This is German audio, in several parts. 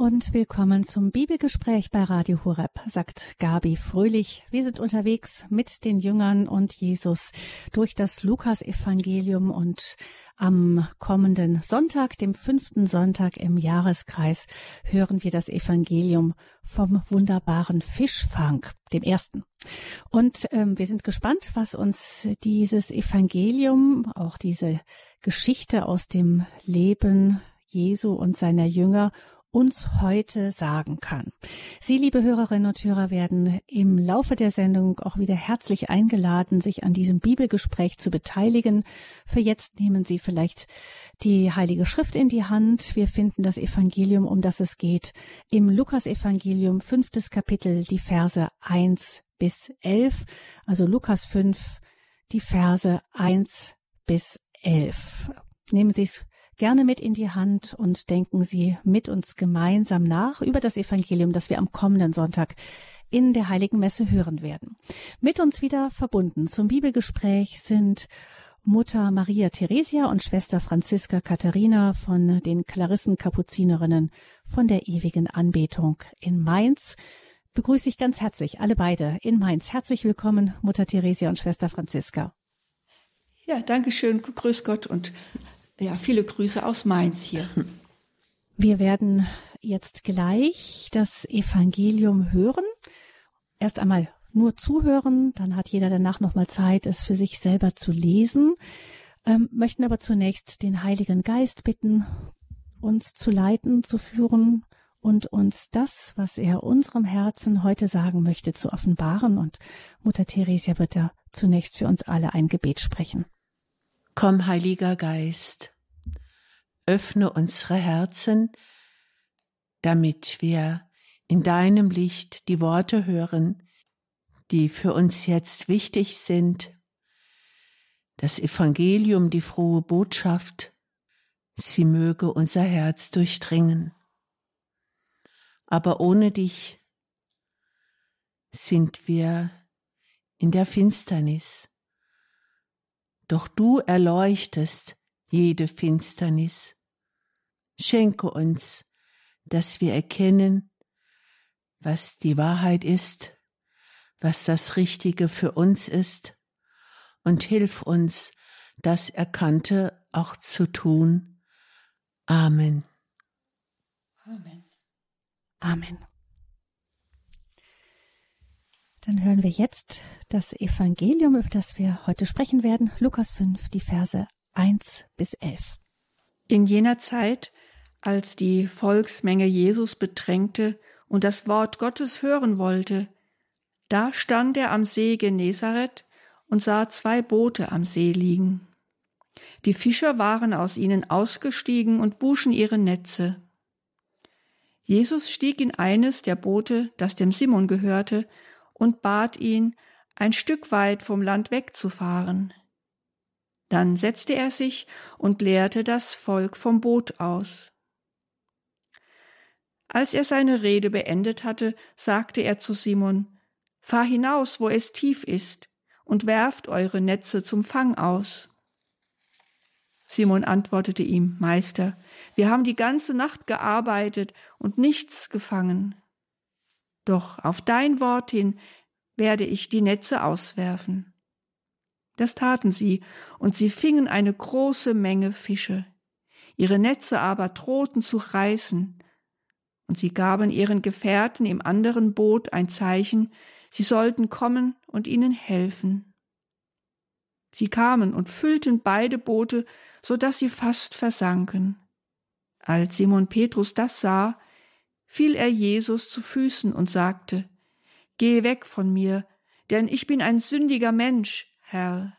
und willkommen zum Bibelgespräch bei Radio Horeb, sagt Gabi Fröhlich. Wir sind unterwegs mit den Jüngern und Jesus durch das Lukasevangelium und am kommenden Sonntag, dem fünften Sonntag im Jahreskreis, hören wir das Evangelium vom wunderbaren Fischfang, dem ersten. Und ähm, wir sind gespannt, was uns dieses Evangelium, auch diese Geschichte aus dem Leben Jesu und seiner Jünger uns heute sagen kann. Sie, liebe Hörerinnen und Hörer, werden im Laufe der Sendung auch wieder herzlich eingeladen, sich an diesem Bibelgespräch zu beteiligen. Für jetzt nehmen Sie vielleicht die Heilige Schrift in die Hand. Wir finden das Evangelium, um das es geht, im Lukas-Evangelium, fünftes Kapitel, die Verse eins bis elf. Also Lukas fünf, die Verse eins bis elf. Nehmen Sie es gerne mit in die Hand und denken Sie mit uns gemeinsam nach über das Evangelium, das wir am kommenden Sonntag in der Heiligen Messe hören werden. Mit uns wieder verbunden zum Bibelgespräch sind Mutter Maria Theresia und Schwester Franziska Katharina von den Klarissen Kapuzinerinnen von der ewigen Anbetung in Mainz. Begrüße ich ganz herzlich alle beide in Mainz. Herzlich willkommen, Mutter Theresia und Schwester Franziska. Ja, danke schön. Grüß Gott und ja, viele Grüße aus Mainz hier. Wir werden jetzt gleich das Evangelium hören. Erst einmal nur zuhören, dann hat jeder danach nochmal Zeit, es für sich selber zu lesen, ähm, möchten aber zunächst den Heiligen Geist bitten, uns zu leiten, zu führen und uns das, was er unserem Herzen heute sagen möchte, zu offenbaren. Und Mutter Theresia wird da zunächst für uns alle ein Gebet sprechen. Komm, Heiliger Geist, öffne unsere Herzen, damit wir in deinem Licht die Worte hören, die für uns jetzt wichtig sind. Das Evangelium, die frohe Botschaft, sie möge unser Herz durchdringen. Aber ohne dich sind wir in der Finsternis doch du erleuchtest jede Finsternis. Schenke uns, dass wir erkennen, was die Wahrheit ist, was das Richtige für uns ist, und hilf uns, das Erkannte auch zu tun. Amen. Amen. Amen. Dann hören wir jetzt das Evangelium, über das wir heute sprechen werden, Lukas 5, die Verse 1 bis 11. In jener Zeit, als die Volksmenge Jesus bedrängte und das Wort Gottes hören wollte, da stand er am See Genezareth und sah zwei Boote am See liegen. Die Fischer waren aus ihnen ausgestiegen und wuschen ihre Netze. Jesus stieg in eines der Boote, das dem Simon gehörte, und bat ihn, ein Stück weit vom Land wegzufahren. Dann setzte er sich und lehrte das Volk vom Boot aus. Als er seine Rede beendet hatte, sagte er zu Simon, Fahr hinaus, wo es tief ist, und werft eure Netze zum Fang aus. Simon antwortete ihm, Meister, wir haben die ganze Nacht gearbeitet und nichts gefangen. Doch auf dein Wort hin werde ich die Netze auswerfen. Das taten sie, und sie fingen eine große Menge Fische. Ihre Netze aber drohten zu reißen, und sie gaben ihren Gefährten im anderen Boot ein Zeichen, sie sollten kommen und ihnen helfen. Sie kamen und füllten beide Boote, so dass sie fast versanken. Als Simon Petrus das sah, fiel er Jesus zu Füßen und sagte, Geh weg von mir, denn ich bin ein sündiger Mensch, Herr.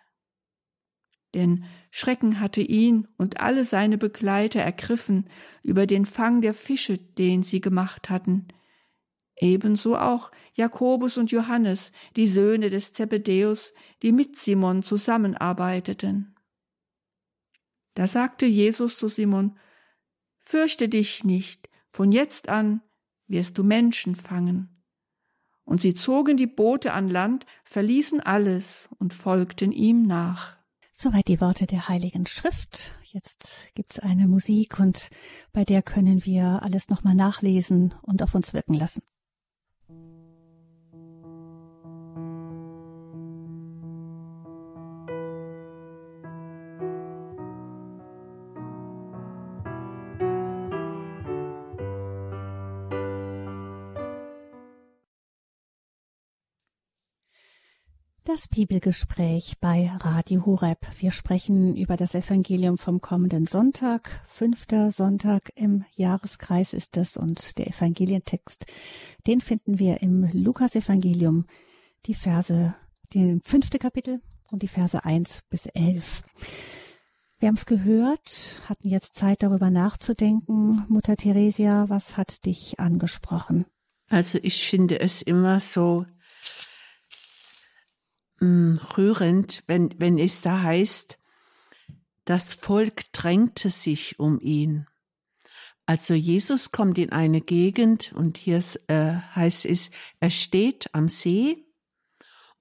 Denn Schrecken hatte ihn und alle seine Begleiter ergriffen über den Fang der Fische, den sie gemacht hatten. Ebenso auch Jakobus und Johannes, die Söhne des Zebedäus, die mit Simon zusammenarbeiteten. Da sagte Jesus zu Simon, Fürchte dich nicht, von jetzt an wirst du Menschen fangen. Und sie zogen die Boote an Land, verließen alles und folgten ihm nach. Soweit die Worte der Heiligen Schrift. Jetzt gibt's eine Musik und bei der können wir alles nochmal nachlesen und auf uns wirken lassen. Das Bibelgespräch bei Radio Horeb. Wir sprechen über das Evangelium vom kommenden Sonntag. Fünfter Sonntag im Jahreskreis ist es und der Evangelientext, den finden wir im Lukas-Evangelium, die Verse, den fünfte Kapitel und die Verse eins bis elf. Wir haben es gehört, hatten jetzt Zeit darüber nachzudenken. Mutter Theresia, was hat dich angesprochen? Also ich finde es immer so rührend, wenn, wenn es da heißt, das Volk drängte sich um ihn. Also Jesus kommt in eine Gegend und hier äh, heißt es, er steht am See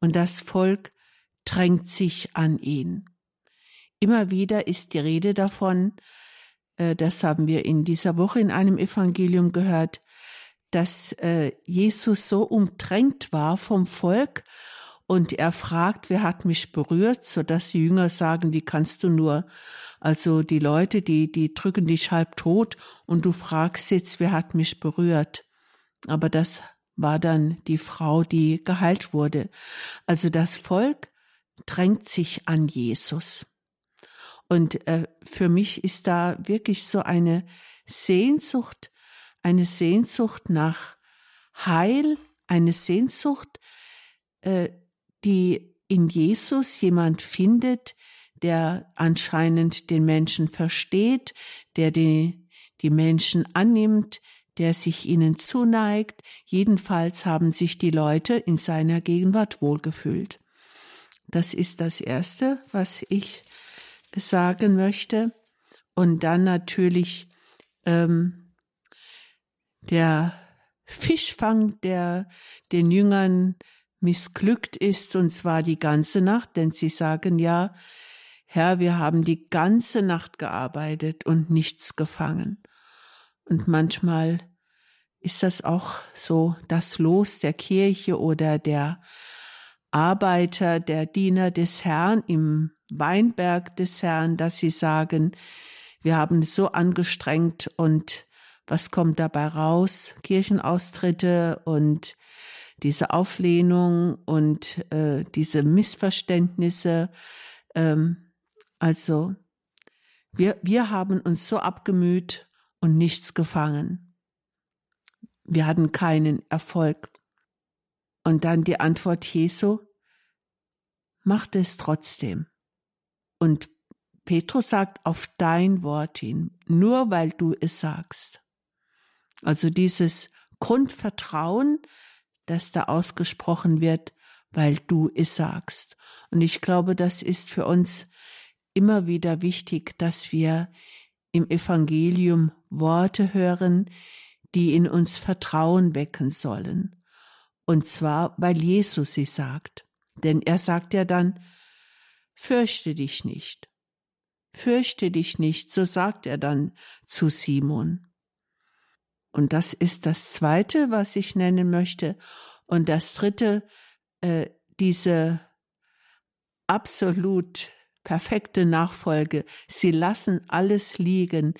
und das Volk drängt sich an ihn. Immer wieder ist die Rede davon, äh, das haben wir in dieser Woche in einem Evangelium gehört, dass äh, Jesus so umdrängt war vom Volk und er fragt, wer hat mich berührt, so dass die Jünger sagen, wie kannst du nur? Also die Leute, die, die drücken dich halb tot und du fragst jetzt, wer hat mich berührt? Aber das war dann die Frau, die geheilt wurde. Also das Volk drängt sich an Jesus. Und äh, für mich ist da wirklich so eine Sehnsucht, eine Sehnsucht nach Heil, eine Sehnsucht, äh, die in Jesus jemand findet, der anscheinend den Menschen versteht, der die, die Menschen annimmt, der sich ihnen zuneigt. Jedenfalls haben sich die Leute in seiner Gegenwart wohlgefühlt. Das ist das Erste, was ich sagen möchte. Und dann natürlich ähm, der Fischfang, der den Jüngern missglückt ist, und zwar die ganze Nacht, denn sie sagen ja, Herr, wir haben die ganze Nacht gearbeitet und nichts gefangen. Und manchmal ist das auch so das Los der Kirche oder der Arbeiter, der Diener des Herrn im Weinberg des Herrn, dass sie sagen, wir haben so angestrengt und was kommt dabei raus? Kirchenaustritte und diese Auflehnung und äh, diese Missverständnisse. Ähm, also wir, wir haben uns so abgemüht und nichts gefangen. Wir hatten keinen Erfolg. Und dann die Antwort Jesu, macht es trotzdem. Und Petrus sagt auf dein Wort hin, nur weil du es sagst. Also dieses Grundvertrauen, das da ausgesprochen wird, weil du es sagst. Und ich glaube, das ist für uns immer wieder wichtig, dass wir im Evangelium Worte hören, die in uns Vertrauen wecken sollen. Und zwar, weil Jesus sie sagt. Denn er sagt ja dann, fürchte dich nicht. Fürchte dich nicht, so sagt er dann zu Simon. Und das ist das Zweite, was ich nennen möchte. Und das Dritte, äh, diese absolut perfekte Nachfolge. Sie lassen alles liegen.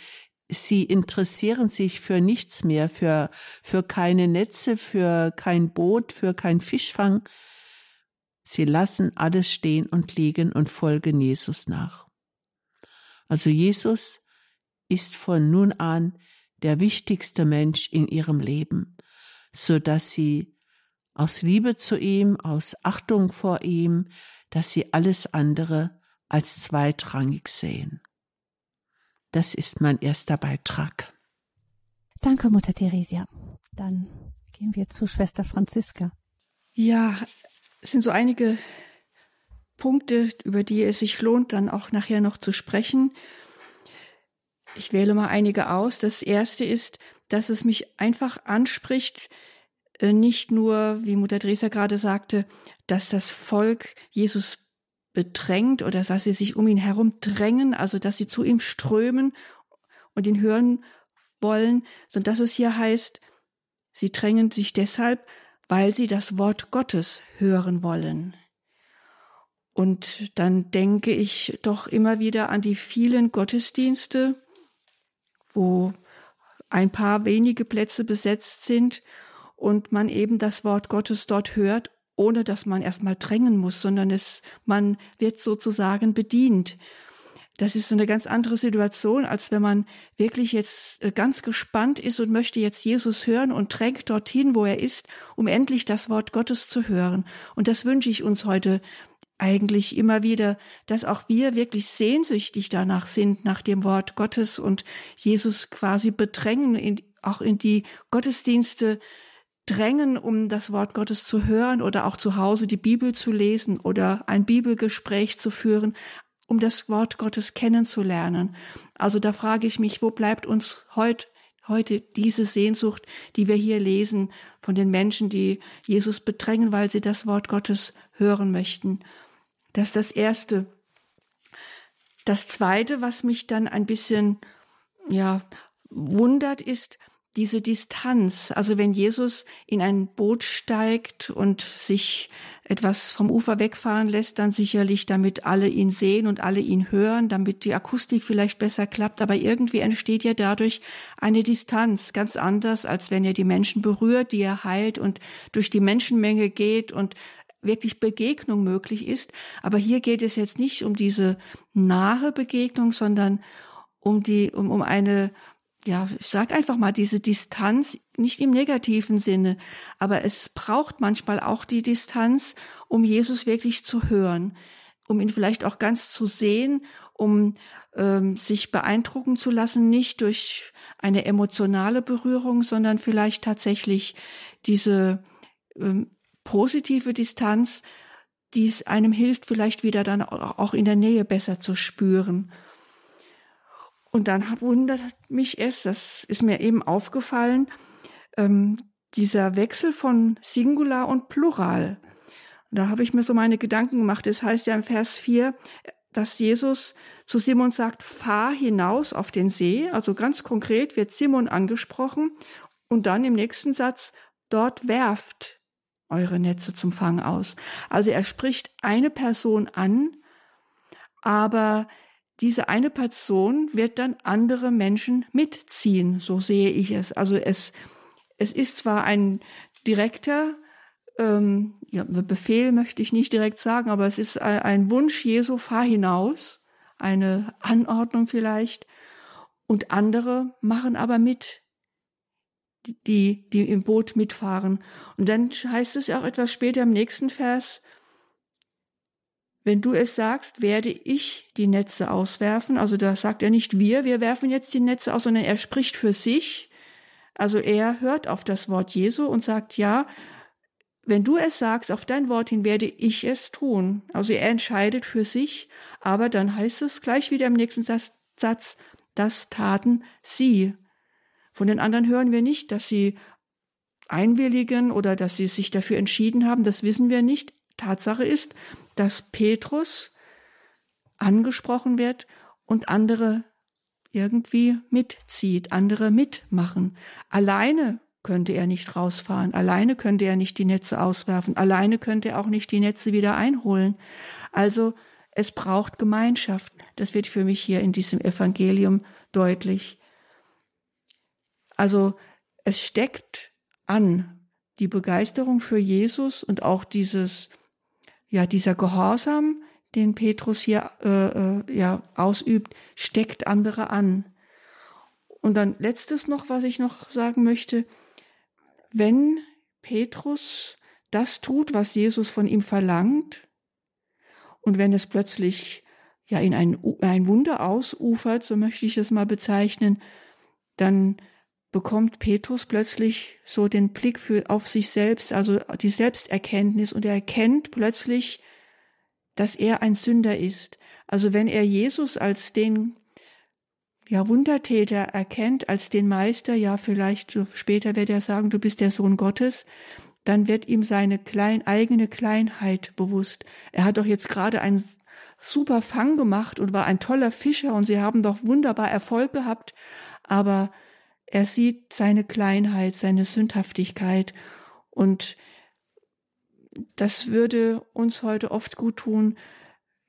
Sie interessieren sich für nichts mehr, für, für keine Netze, für kein Boot, für kein Fischfang. Sie lassen alles stehen und liegen und folgen Jesus nach. Also Jesus ist von nun an der wichtigste Mensch in ihrem Leben, so dass sie aus Liebe zu ihm, aus Achtung vor ihm, dass sie alles andere als zweitrangig sehen. Das ist mein erster Beitrag. Danke, Mutter Theresia. Dann gehen wir zu Schwester Franziska. Ja, es sind so einige Punkte, über die es sich lohnt, dann auch nachher noch zu sprechen. Ich wähle mal einige aus. Das erste ist, dass es mich einfach anspricht, äh, nicht nur, wie Mutter Dreser gerade sagte, dass das Volk Jesus bedrängt oder dass sie sich um ihn herum drängen, also dass sie zu ihm strömen und ihn hören wollen, sondern dass es hier heißt, sie drängen sich deshalb, weil sie das Wort Gottes hören wollen. Und dann denke ich doch immer wieder an die vielen Gottesdienste, wo ein paar wenige Plätze besetzt sind und man eben das Wort Gottes dort hört, ohne dass man erstmal drängen muss, sondern es, man wird sozusagen bedient. Das ist eine ganz andere Situation, als wenn man wirklich jetzt äh, ganz gespannt ist und möchte jetzt Jesus hören und drängt dorthin, wo er ist, um endlich das Wort Gottes zu hören. Und das wünsche ich uns heute eigentlich immer wieder, dass auch wir wirklich sehnsüchtig danach sind, nach dem Wort Gottes und Jesus quasi bedrängen, in, auch in die Gottesdienste drängen, um das Wort Gottes zu hören oder auch zu Hause die Bibel zu lesen oder ein Bibelgespräch zu führen, um das Wort Gottes kennenzulernen. Also da frage ich mich, wo bleibt uns heute heute diese Sehnsucht, die wir hier lesen von den Menschen, die Jesus bedrängen, weil sie das Wort Gottes hören möchten. Das ist das Erste. Das Zweite, was mich dann ein bisschen, ja, wundert, ist diese Distanz. Also wenn Jesus in ein Boot steigt und sich etwas vom Ufer wegfahren lässt, dann sicherlich, damit alle ihn sehen und alle ihn hören, damit die Akustik vielleicht besser klappt. Aber irgendwie entsteht ja dadurch eine Distanz, ganz anders, als wenn er die Menschen berührt, die er heilt und durch die Menschenmenge geht und wirklich Begegnung möglich ist. Aber hier geht es jetzt nicht um diese nahe Begegnung, sondern um die, um, um eine, ja, ich sag einfach mal, diese Distanz, nicht im negativen Sinne, aber es braucht manchmal auch die Distanz, um Jesus wirklich zu hören, um ihn vielleicht auch ganz zu sehen, um ähm, sich beeindrucken zu lassen, nicht durch eine emotionale Berührung, sondern vielleicht tatsächlich diese ähm, positive Distanz, die es einem hilft, vielleicht wieder dann auch in der Nähe besser zu spüren. Und dann wundert mich es, das ist mir eben aufgefallen, ähm, dieser Wechsel von Singular und Plural. Da habe ich mir so meine Gedanken gemacht. Es das heißt ja im Vers 4, dass Jesus zu Simon sagt, fahr hinaus auf den See. Also ganz konkret wird Simon angesprochen. Und dann im nächsten Satz, dort werft eure Netze zum Fang aus. Also er spricht eine Person an, aber diese eine Person wird dann andere Menschen mitziehen, so sehe ich es. Also es, es ist zwar ein direkter ähm, ja, Befehl, möchte ich nicht direkt sagen, aber es ist ein Wunsch Jesu, fahr hinaus, eine Anordnung vielleicht, und andere machen aber mit die, die im Boot mitfahren. Und dann heißt es auch etwas später im nächsten Vers, wenn du es sagst, werde ich die Netze auswerfen. Also da sagt er nicht wir, wir werfen jetzt die Netze aus, sondern er spricht für sich. Also er hört auf das Wort Jesu und sagt, ja, wenn du es sagst, auf dein Wort hin werde ich es tun. Also er entscheidet für sich, aber dann heißt es gleich wieder im nächsten Satz, das taten sie. Von den anderen hören wir nicht, dass sie einwilligen oder dass sie sich dafür entschieden haben. Das wissen wir nicht. Tatsache ist, dass Petrus angesprochen wird und andere irgendwie mitzieht, andere mitmachen. Alleine könnte er nicht rausfahren, alleine könnte er nicht die Netze auswerfen, alleine könnte er auch nicht die Netze wieder einholen. Also es braucht Gemeinschaft. Das wird für mich hier in diesem Evangelium deutlich. Also es steckt an die Begeisterung für Jesus und auch dieses, ja, dieser Gehorsam, den Petrus hier äh, äh, ja ausübt, steckt andere an. Und dann letztes noch, was ich noch sagen möchte, wenn Petrus das tut, was Jesus von ihm verlangt, und wenn es plötzlich ja in ein, ein Wunder ausufert, so möchte ich es mal bezeichnen, dann bekommt Petrus plötzlich so den Blick für, auf sich selbst, also die Selbsterkenntnis und er erkennt plötzlich, dass er ein Sünder ist. Also wenn er Jesus als den ja, Wundertäter erkennt, als den Meister, ja, vielleicht später wird er sagen, du bist der Sohn Gottes, dann wird ihm seine klein, eigene Kleinheit bewusst. Er hat doch jetzt gerade ein, super Fang gemacht und war ein toller Fischer und sie haben doch wunderbar Erfolg gehabt, aber er sieht seine Kleinheit, seine Sündhaftigkeit und das würde uns heute oft gut tun,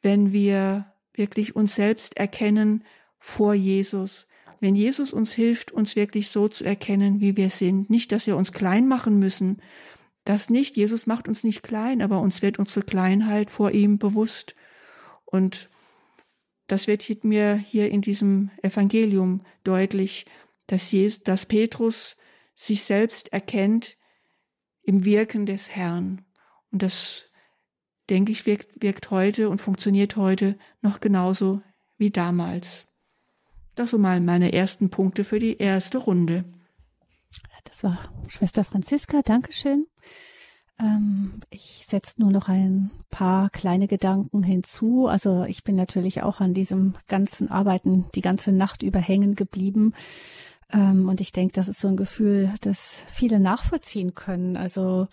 wenn wir wirklich uns selbst erkennen vor Jesus. Wenn Jesus uns hilft, uns wirklich so zu erkennen, wie wir sind. Nicht, dass wir uns klein machen müssen. Das nicht. Jesus macht uns nicht klein, aber uns wird unsere Kleinheit vor ihm bewusst. Und das wird mir hier in diesem Evangelium deutlich, dass, Jesus, dass Petrus sich selbst erkennt im Wirken des Herrn. Und das, denke ich, wirkt, wirkt heute und funktioniert heute noch genauso wie damals. Das so mal meine ersten Punkte für die erste Runde. Das war Schwester Franziska. Dankeschön. Ähm, ich setze nur noch ein paar kleine Gedanken hinzu. Also ich bin natürlich auch an diesem ganzen Arbeiten die ganze Nacht über hängen geblieben. Ähm, und ich denke, das ist so ein Gefühl, das viele nachvollziehen können. Also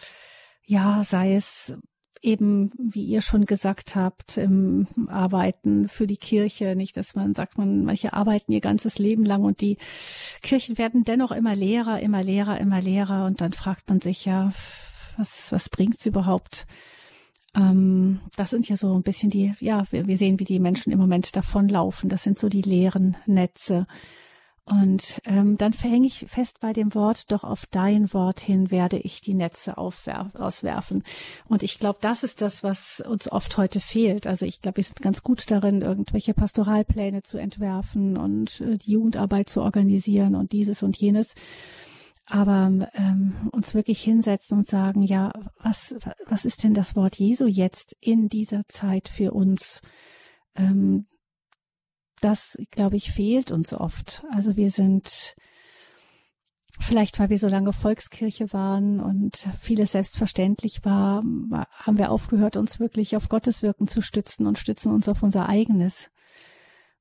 ja, sei es eben, wie ihr schon gesagt habt, im Arbeiten für die Kirche, nicht, dass man sagt, man, manche arbeiten ihr ganzes Leben lang und die Kirchen werden dennoch immer leerer, immer leerer, immer leerer und dann fragt man sich ja, was, was bringt's überhaupt? Ähm, das sind ja so ein bisschen die, ja, wir, wir sehen, wie die Menschen im Moment davonlaufen. Das sind so die leeren Netze. Und ähm, dann verhänge ich fest bei dem Wort, doch auf dein Wort hin werde ich die Netze auswerfen. Und ich glaube, das ist das, was uns oft heute fehlt. Also ich glaube, wir sind ganz gut darin, irgendwelche Pastoralpläne zu entwerfen und äh, die Jugendarbeit zu organisieren und dieses und jenes. Aber ähm, uns wirklich hinsetzen und sagen, ja, was, was ist denn das Wort Jesu jetzt in dieser Zeit für uns? Ähm, das, glaube ich, fehlt uns oft. Also wir sind vielleicht, weil wir so lange Volkskirche waren und vieles selbstverständlich war, haben wir aufgehört, uns wirklich auf Gottes Wirken zu stützen und stützen uns auf unser eigenes.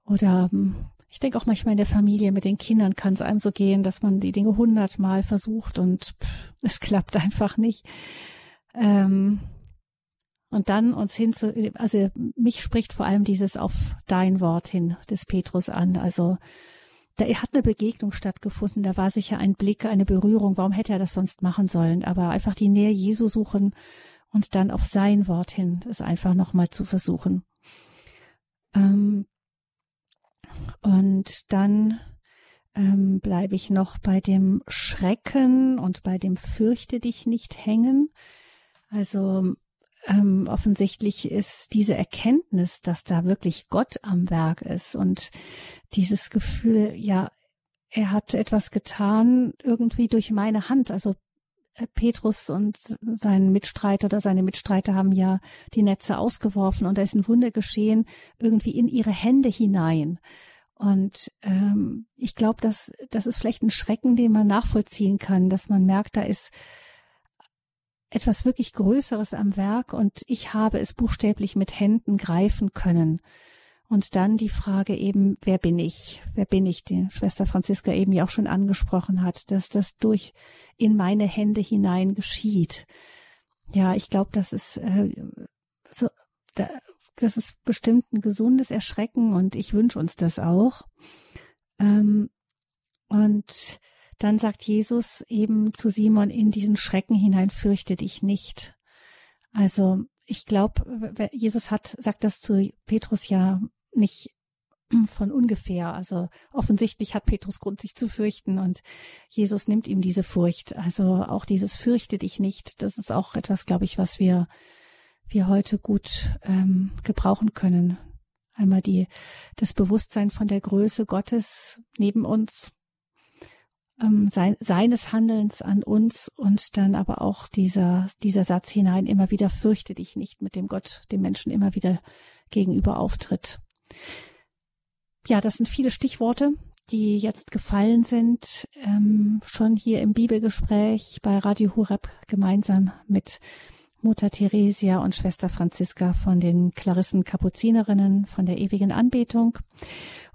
Oder ich denke auch manchmal in der Familie mit den Kindern kann es einem so gehen, dass man die Dinge hundertmal versucht und pff, es klappt einfach nicht. Ähm, und dann uns hin zu, also mich spricht vor allem dieses auf dein Wort hin des Petrus an. Also da hat eine Begegnung stattgefunden, da war sicher ein Blick, eine Berührung. Warum hätte er das sonst machen sollen? Aber einfach die Nähe Jesu suchen und dann auf sein Wort hin, das einfach nochmal zu versuchen. Ähm, und dann ähm, bleibe ich noch bei dem Schrecken und bei dem Fürchte dich nicht hängen. Also ähm, offensichtlich ist diese Erkenntnis, dass da wirklich Gott am Werk ist und dieses Gefühl, ja, er hat etwas getan irgendwie durch meine Hand. Also äh, Petrus und sein Mitstreiter oder seine Mitstreiter haben ja die Netze ausgeworfen und da ist ein Wunder geschehen, irgendwie in ihre Hände hinein. Und ähm, ich glaube, dass das ist vielleicht ein Schrecken, den man nachvollziehen kann, dass man merkt, da ist etwas wirklich Größeres am Werk und ich habe es buchstäblich mit Händen greifen können. Und dann die Frage eben, wer bin ich? Wer bin ich, die Schwester Franziska eben ja auch schon angesprochen hat, dass das durch in meine Hände hinein geschieht. Ja, ich glaube, das ist äh, so, da, das ist bestimmt ein gesundes Erschrecken und ich wünsche uns das auch. Ähm, und dann sagt Jesus eben zu Simon in diesen Schrecken hinein, fürchte dich nicht. Also ich glaube, Jesus hat, sagt das zu Petrus ja nicht von ungefähr. Also offensichtlich hat Petrus Grund, sich zu fürchten und Jesus nimmt ihm diese Furcht. Also auch dieses fürchte dich nicht, das ist auch etwas, glaube ich, was wir, wir heute gut ähm, gebrauchen können. Einmal die, das Bewusstsein von der Größe Gottes neben uns, ähm, sein, seines Handelns an uns und dann aber auch dieser, dieser Satz hinein, immer wieder fürchte dich nicht, mit dem Gott dem Menschen immer wieder gegenüber auftritt. Ja, das sind viele Stichworte, die jetzt gefallen sind, ähm, schon hier im Bibelgespräch bei Radio Hureb gemeinsam mit Mutter Theresia und Schwester Franziska von den Klarissen Kapuzinerinnen von der ewigen Anbetung.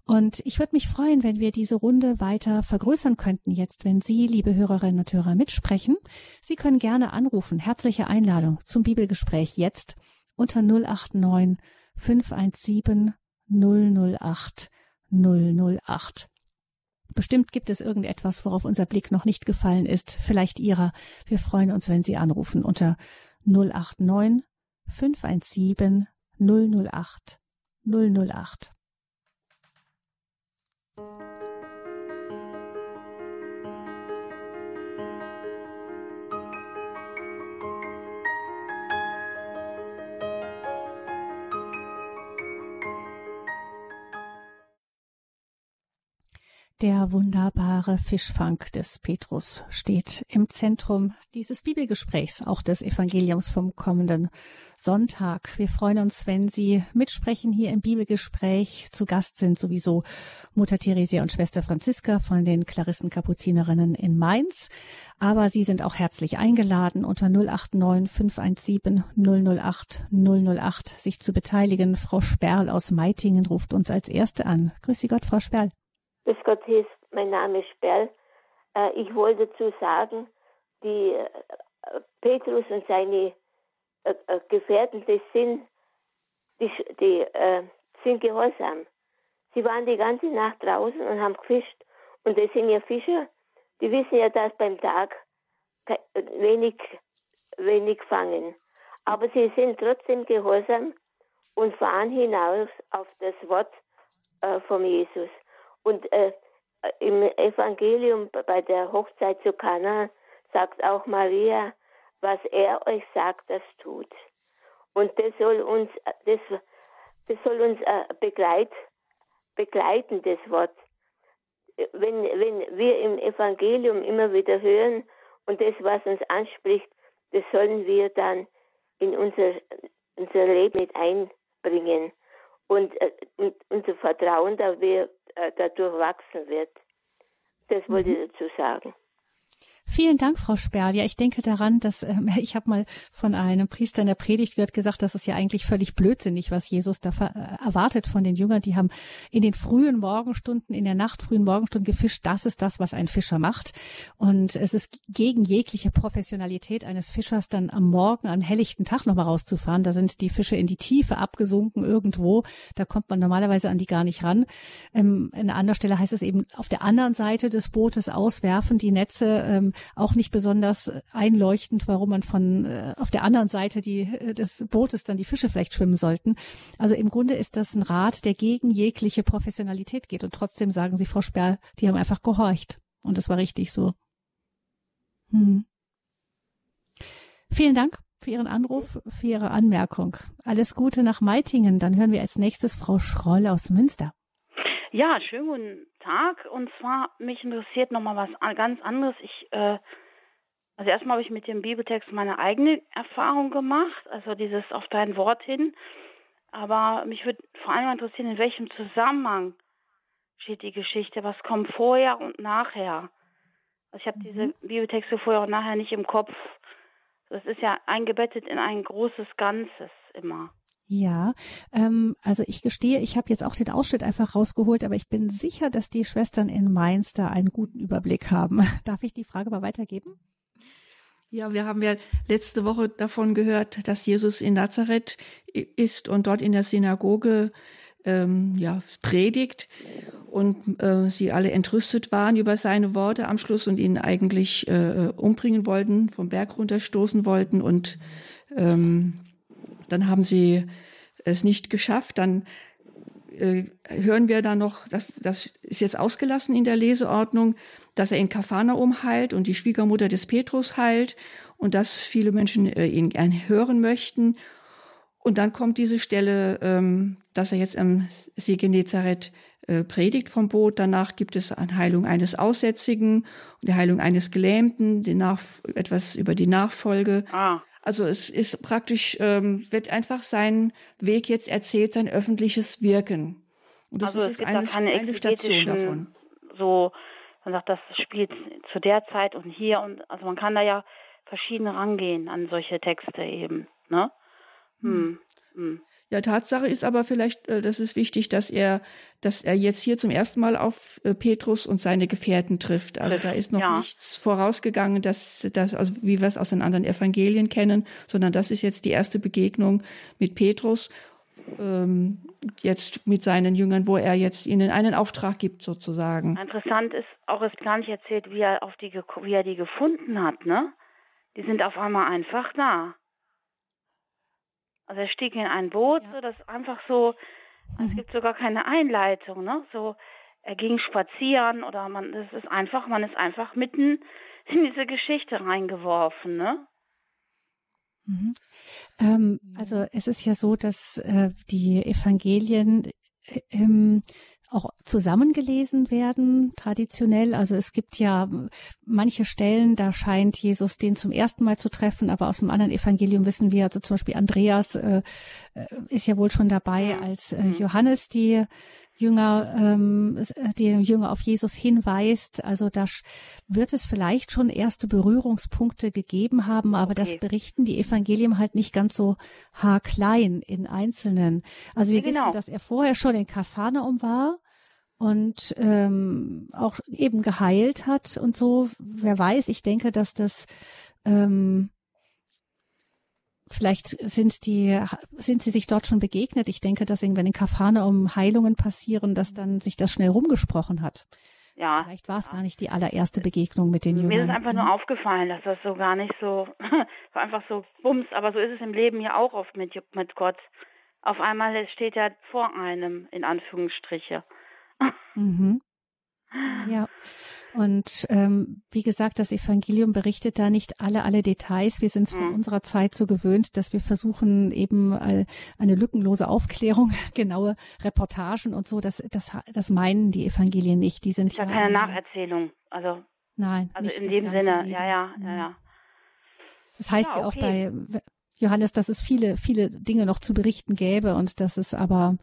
Und ich würde mich freuen, wenn wir diese Runde weiter vergrößern könnten jetzt, wenn Sie, liebe Hörerinnen und Hörer, mitsprechen. Sie können gerne anrufen. Herzliche Einladung zum Bibelgespräch jetzt unter 089 517 008 008. Bestimmt gibt es irgendetwas, worauf unser Blick noch nicht gefallen ist, vielleicht Ihrer. Wir freuen uns, wenn Sie anrufen unter 089 517 008 008. Thank you. Der wunderbare Fischfang des Petrus steht im Zentrum dieses Bibelgesprächs, auch des Evangeliums vom kommenden Sonntag. Wir freuen uns, wenn Sie mitsprechen hier im Bibelgespräch. Zu Gast sind sowieso Mutter Theresia und Schwester Franziska von den Klarissen Kapuzinerinnen in Mainz. Aber Sie sind auch herzlich eingeladen, unter 089 517 008 008 sich zu beteiligen. Frau Sperl aus Meitingen ruft uns als Erste an. Grüß Sie Gott, Frau Sperl. Grüß Gott, ist mein Name ist Sperl. Äh, ich wollte dazu sagen, die äh, Petrus und seine äh, Gefährten, die sind, die, die sind gehorsam. Sie waren die ganze Nacht draußen und haben gefischt. Und das sind ja Fischer, die wissen ja, dass beim Tag wenig, wenig fangen. Aber sie sind trotzdem gehorsam und fahren hinaus auf das Wort äh, von Jesus. Und äh, im Evangelium bei der Hochzeit zu Kana sagt auch Maria, was er euch sagt, das tut. Und das soll uns, das, das soll uns äh, begleit, begleiten, das Wort. Wenn, wenn wir im Evangelium immer wieder hören und das, was uns anspricht, das sollen wir dann in unser, unser Leben mit einbringen. Und, äh, und unser Vertrauen, da wir äh, dadurch wachsen wird. Das wollte mhm. ich dazu sagen. Vielen Dank, Frau Sperl. Ja, ich denke daran, dass äh, ich habe mal von einem Priester in der Predigt gehört gesagt, das ist ja eigentlich völlig blödsinnig, was Jesus da äh, erwartet von den Jüngern. Die haben in den frühen Morgenstunden, in der Nacht frühen Morgenstunden gefischt. Das ist das, was ein Fischer macht. Und es ist gegen jegliche Professionalität eines Fischers, dann am Morgen, am helllichten Tag nochmal rauszufahren. Da sind die Fische in die Tiefe abgesunken irgendwo. Da kommt man normalerweise an die gar nicht ran. Ähm, an einer anderen Stelle heißt es eben auf der anderen Seite des Bootes auswerfen, die Netze ähm, auch nicht besonders einleuchtend, warum man von äh, auf der anderen Seite die, äh, des Bootes dann die Fische vielleicht schwimmen sollten. Also im Grunde ist das ein Rat, der gegen jegliche Professionalität geht. Und trotzdem sagen Sie, Frau Sperr, die haben einfach gehorcht. Und das war richtig so. Hm. Vielen Dank für Ihren Anruf, für Ihre Anmerkung. Alles Gute nach Meitingen. Dann hören wir als nächstes Frau Schroll aus Münster. Ja, schönen guten Tag. Und zwar, mich interessiert nochmal was ganz anderes. Ich, äh, also erstmal habe ich mit dem Bibeltext meine eigene Erfahrung gemacht, also dieses auf dein Wort hin. Aber mich würde vor allem interessieren, in welchem Zusammenhang steht die Geschichte? Was kommt vorher und nachher? Also ich habe mhm. diese Bibeltexte vorher und nachher nicht im Kopf. Das ist ja eingebettet in ein großes Ganzes immer. Ja, ähm, also ich gestehe, ich habe jetzt auch den Ausschnitt einfach rausgeholt, aber ich bin sicher, dass die Schwestern in Mainz da einen guten Überblick haben. Darf ich die Frage mal weitergeben? Ja, wir haben ja letzte Woche davon gehört, dass Jesus in Nazareth ist und dort in der Synagoge ähm, ja, predigt und äh, sie alle entrüstet waren über seine Worte am Schluss und ihn eigentlich äh, umbringen wollten, vom Berg runterstoßen wollten und ähm, dann haben sie es nicht geschafft. Dann äh, hören wir dann noch, das, das ist jetzt ausgelassen in der Leseordnung, dass er in Kapharnaum heilt und die Schwiegermutter des Petrus heilt und dass viele Menschen äh, ihn gern hören möchten. Und dann kommt diese Stelle, ähm, dass er jetzt am See Genezareth äh, predigt vom Boot. Danach gibt es eine Heilung eines Aussätzigen und die Heilung eines Gelähmten, die Nach etwas über die Nachfolge. Ah. Also es ist praktisch, ähm, wird einfach sein Weg jetzt erzählt, sein öffentliches Wirken. Und das also ist jetzt eine, da eine Station davon. So, man sagt, das spielt zu der Zeit und hier und also man kann da ja verschieden rangehen an solche Texte eben, ne? Hm. Hm. Ja, Tatsache ist aber vielleicht, äh, das ist wichtig, dass er, dass er jetzt hier zum ersten Mal auf äh, Petrus und seine Gefährten trifft. Also da ist noch ja. nichts vorausgegangen, dass, dass, also wie wir es aus den anderen Evangelien kennen, sondern das ist jetzt die erste Begegnung mit Petrus. ähm, jetzt mit seinen Jüngern, wo er jetzt ihnen einen Auftrag gibt sozusagen. Interessant ist auch ist gar nicht erzählt, wie er auf die wie er die gefunden hat, ne? Die sind auf einmal einfach da. Also er stieg in ein Boot, ja. so das einfach so, mhm. es gibt sogar keine Einleitung, ne? So er ging spazieren oder man das ist einfach, man ist einfach mitten in diese Geschichte reingeworfen, ne? Mhm. Ähm, also es ist ja so, dass äh, die Evangelien äh, ähm, auch zusammengelesen werden, traditionell. Also es gibt ja manche Stellen, da scheint Jesus den zum ersten Mal zu treffen, aber aus dem anderen Evangelium wissen wir, also zum Beispiel Andreas äh, äh ist ja wohl schon dabei, mhm. als äh, mhm. Johannes die Jünger, ähm, äh, die Jünger auf Jesus hinweist. Also da wird es vielleicht schon erste Berührungspunkte gegeben haben, aber okay. das berichten die Evangelien halt nicht ganz so haarklein in Einzelnen. Also wir ja, genau. wissen, dass er vorher schon in Kapharnaum war und ähm, auch eben geheilt hat und so. Wer weiß, ich denke, dass das ähm, Vielleicht sind die, sind sie sich dort schon begegnet. Ich denke, dass irgendwann in Kafane um Heilungen passieren, dass dann sich das schnell rumgesprochen hat. Ja. Vielleicht war es ja. gar nicht die allererste Begegnung mit den Jüngern. Mir ist einfach nur aufgefallen, dass das so gar nicht so, so einfach so bums, aber so ist es im Leben ja auch oft mit, mit Gott. Auf einmal steht er vor einem, in Anführungsstriche. Mhm. Ja. Und ähm, wie gesagt, das Evangelium berichtet da nicht alle, alle Details. Wir sind es von mhm. unserer Zeit so gewöhnt, dass wir versuchen, eben eine lückenlose Aufklärung, genaue Reportagen und so. Das, das, das meinen die Evangelien nicht. Die sind ja keine Nacherzählung. Also nein, also in dem Sinne. Ja, ja, ja, ja. Das heißt ja, okay. ja auch bei Johannes, dass es viele, viele Dinge noch zu berichten gäbe und dass es aber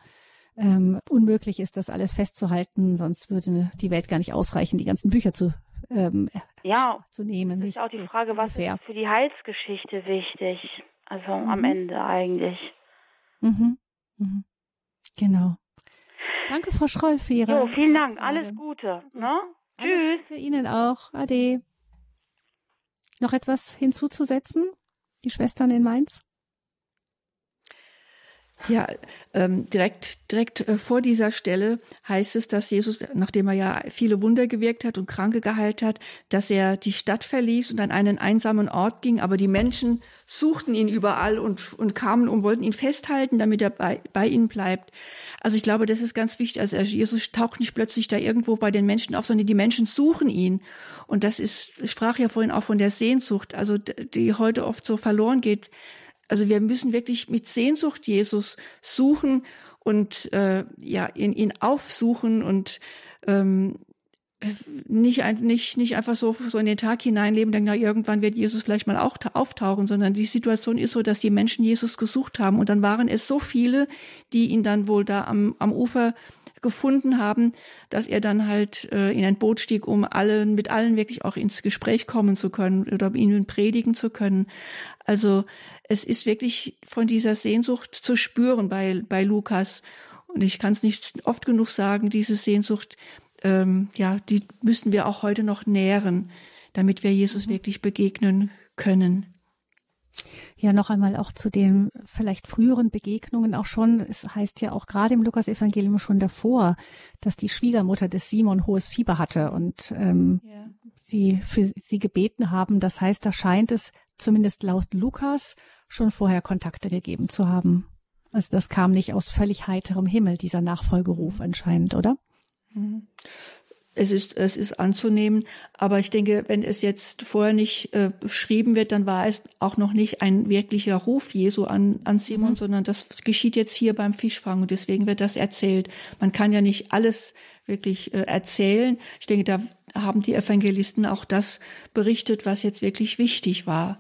ähm, unmöglich ist, das alles festzuhalten, sonst würde die Welt gar nicht ausreichen, die ganzen Bücher zu ähm, ja, zu nehmen. Das ist auch die Frage, was ungefähr. ist für die Heilsgeschichte wichtig? Also mhm. am Ende eigentlich. Mhm. Mhm. Genau. Danke, Frau Schroll, für Ihre. Jo, vielen Dank. Alles Gute. Ne? Alles Tschüss. Gute Ihnen auch. Ade. Noch etwas hinzuzusetzen? Die Schwestern in Mainz? Ja, ähm, direkt, direkt äh, vor dieser Stelle heißt es, dass Jesus, nachdem er ja viele Wunder gewirkt hat und Kranke geheilt hat, dass er die Stadt verließ und an einen einsamen Ort ging. Aber die Menschen suchten ihn überall und, und kamen und wollten ihn festhalten, damit er bei, bei ihnen bleibt. Also ich glaube, das ist ganz wichtig. Also Jesus taucht nicht plötzlich da irgendwo bei den Menschen auf, sondern die Menschen suchen ihn. Und das ist, ich sprach ja vorhin auch von der Sehnsucht, also die heute oft so verloren geht also wir müssen wirklich mit Sehnsucht Jesus suchen und äh, ja ihn, ihn aufsuchen und ähm, nicht, nicht, nicht einfach so, so in den Tag hineinleben, denken, na, irgendwann wird Jesus vielleicht mal auch auftauchen, sondern die Situation ist so, dass die Menschen Jesus gesucht haben und dann waren es so viele, die ihn dann wohl da am, am Ufer gefunden haben, dass er dann halt äh, in ein Boot stieg, um allen, mit allen wirklich auch ins Gespräch kommen zu können oder ihnen predigen zu können. Also es ist wirklich von dieser Sehnsucht zu spüren bei, bei Lukas. Und ich kann es nicht oft genug sagen, diese Sehnsucht, ähm, ja, die müssen wir auch heute noch nähren, damit wir Jesus mhm. wirklich begegnen können. Ja, noch einmal auch zu den vielleicht früheren Begegnungen auch schon. Es heißt ja auch gerade im Lukas-Evangelium schon davor, dass die Schwiegermutter des Simon hohes Fieber hatte und ähm, ja. sie für sie gebeten haben. Das heißt, da scheint es zumindest laut Lukas schon vorher Kontakte gegeben zu haben. Also das kam nicht aus völlig heiterem Himmel, dieser Nachfolgeruf anscheinend, oder? Mhm es ist, es ist anzunehmen. Aber ich denke, wenn es jetzt vorher nicht äh, beschrieben wird, dann war es auch noch nicht ein wirklicher Ruf Jesu an, an Simon, mhm. sondern das geschieht jetzt hier beim Fischfang und deswegen wird das erzählt. Man kann ja nicht alles wirklich äh, erzählen. Ich denke, da haben die Evangelisten auch das berichtet, was jetzt wirklich wichtig war.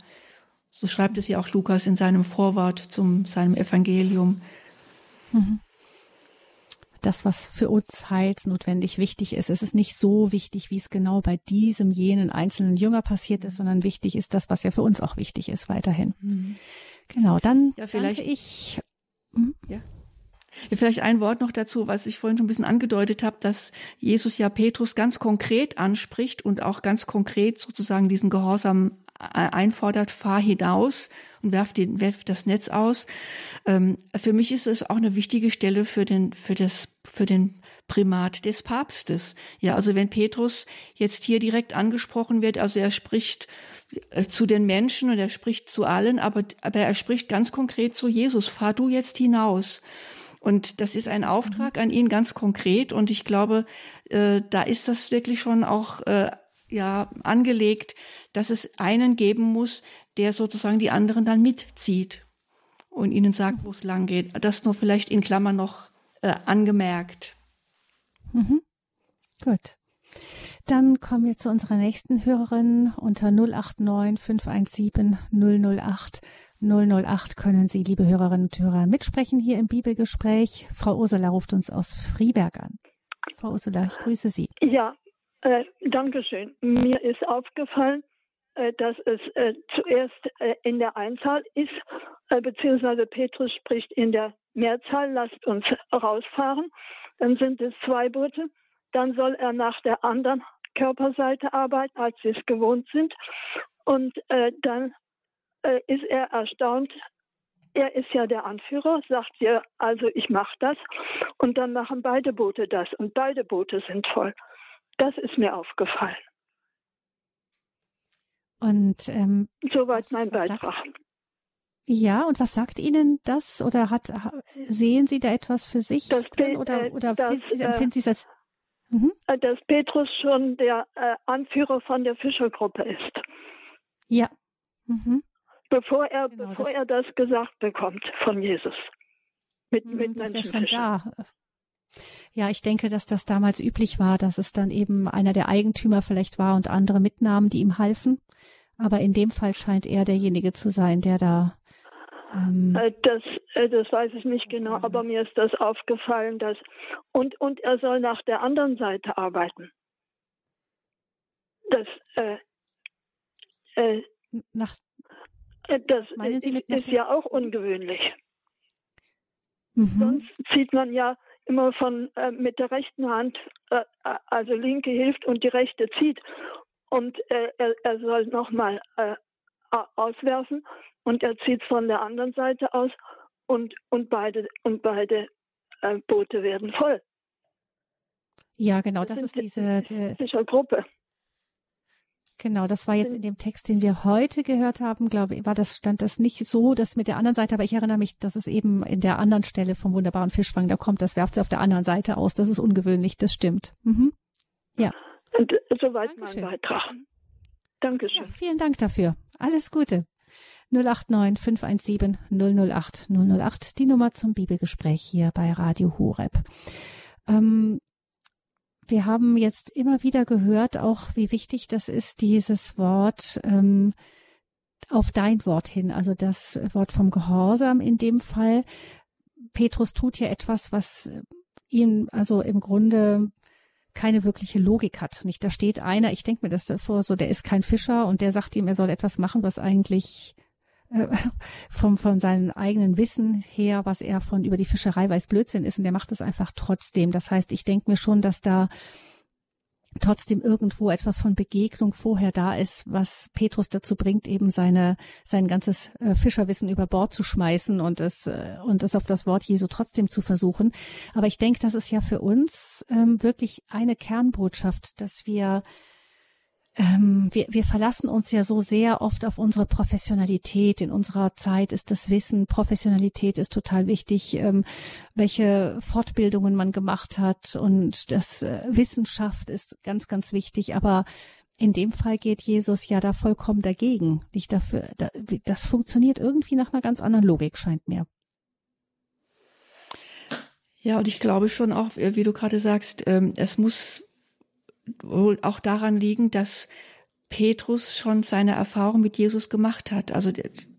So schreibt es ja auch Lukas in seinem Vorwort zum seinem Evangelium. Mhm das, was für uns heilsnotwendig wichtig ist. Es ist nicht so wichtig, wie es genau bei diesem, jenen einzelnen Jünger passiert ist, sondern wichtig ist das, was ja für uns auch wichtig ist weiterhin. Mhm. Genau, dann ja, vielleicht ich. Hm? Ja. Ja, vielleicht ein Wort noch dazu, was ich vorhin schon ein bisschen angedeutet habe, dass Jesus ja Petrus ganz konkret anspricht und auch ganz konkret sozusagen diesen Gehorsam einfordert, fahr hinaus und werf, den, werf das Netz aus. Ähm, für mich ist es auch eine wichtige Stelle für den, für das, für den Primat des Papstes. Ja, also wenn Petrus jetzt hier direkt angesprochen wird, also er spricht äh, zu den Menschen und er spricht zu allen, aber, aber er spricht ganz konkret zu Jesus, fahr du jetzt hinaus. Und das ist ein Auftrag an ihn ganz konkret. Und ich glaube, äh, da ist das wirklich schon auch äh, ja angelegt, dass es einen geben muss, der sozusagen die anderen dann mitzieht und ihnen sagt, wo es lang geht. Das nur vielleicht in Klammern noch äh, angemerkt. Mhm. Gut. Dann kommen wir zu unserer nächsten Hörerin unter 089 517 008 008 können Sie, liebe Hörerinnen und Hörer, mitsprechen hier im Bibelgespräch. Frau Ursula ruft uns aus Frieberg an. Frau Ursula, ich grüße Sie. Ja, äh, danke schön. Mir ist aufgefallen, äh, dass es äh, zuerst äh, in der Einzahl ist, äh, beziehungsweise Petrus spricht in der Mehrzahl, lasst uns rausfahren. Dann sind es zwei Boote. Dann soll er nach der anderen Körperseite arbeiten, als sie es gewohnt sind. Und äh, dann ist er erstaunt. Er ist ja der Anführer, sagt ihr, also ich mache das. Und dann machen beide Boote das. Und beide Boote sind voll. Das ist mir aufgefallen. Und ähm, soweit was, mein Beitrag. Sagt, ja, und was sagt Ihnen das? Oder hat sehen Sie da etwas für sich das drin? Oder, äh, oder das, Sie, empfinden Sie es als mhm. Äh, dass Petrus schon der äh, Anführer von der Fischergruppe ist. Ja. Mhm. Bevor er, genau, bevor das, er das gesagt bekommt von Jesus. Mit, mhm, mit das ist ja schon da. Ja, ich denke, dass das damals üblich war, dass es dann eben einer der Eigentümer vielleicht war und andere mitnahmen, die ihm halfen. Aber in dem Fall scheint er derjenige zu sein, der da. Ähm, äh, das, äh, das weiß ich nicht genau, aber mir ist das aufgefallen, dass und und er soll nach der anderen Seite arbeiten. Das äh, äh, nach äh, das ist, ist ja auch ungewöhnlich. Mhm. Sonst zieht man ja immer von äh, mit der rechten Hand, äh, also linke hilft und die rechte zieht. Und äh, er, er soll nochmal äh, auswerfen und er zieht von der anderen Seite aus und, und beide, und beide äh, Boote werden voll. Ja, genau, das, das ist diese die, Gruppe. Genau, das war jetzt in dem Text, den wir heute gehört haben, glaube ich, war das, stand das nicht so, das mit der anderen Seite, aber ich erinnere mich, dass es eben in der anderen Stelle vom wunderbaren Fischfang, da kommt, das werft sie auf der anderen Seite aus. Das ist ungewöhnlich, das stimmt. Mhm. Ja. Und soweit Dankeschön. mein Beitrag. Dankeschön. Ja, vielen Dank dafür. Alles Gute. 089 517 008 008, die Nummer zum Bibelgespräch hier bei Radio Horeb. Ähm, wir haben jetzt immer wieder gehört, auch wie wichtig das ist, dieses Wort ähm, auf dein Wort hin, also das Wort vom Gehorsam in dem Fall. Petrus tut ja etwas, was ihm also im Grunde keine wirkliche Logik hat. Nicht, da steht einer, ich denke mir das vor, so der ist kein Fischer und der sagt ihm, er soll etwas machen, was eigentlich äh, vom, von seinem eigenen Wissen her, was er von über die Fischerei weiß, Blödsinn ist und der macht es einfach trotzdem. Das heißt, ich denke mir schon, dass da trotzdem irgendwo etwas von Begegnung vorher da ist, was Petrus dazu bringt, eben seine sein ganzes äh, Fischerwissen über Bord zu schmeißen und es äh, und es auf das Wort Jesu trotzdem zu versuchen. Aber ich denke, das ist ja für uns ähm, wirklich eine Kernbotschaft, dass wir ähm, wir, wir verlassen uns ja so sehr oft auf unsere Professionalität. In unserer Zeit ist das Wissen, Professionalität ist total wichtig, ähm, welche Fortbildungen man gemacht hat und das äh, Wissenschaft ist ganz, ganz wichtig. Aber in dem Fall geht Jesus ja da vollkommen dagegen. Nicht dafür, das funktioniert irgendwie nach einer ganz anderen Logik, scheint mir. Ja, und ich glaube schon auch, wie du gerade sagst, ähm, es muss wohl auch daran liegen, dass Petrus schon seine Erfahrung mit Jesus gemacht hat. Also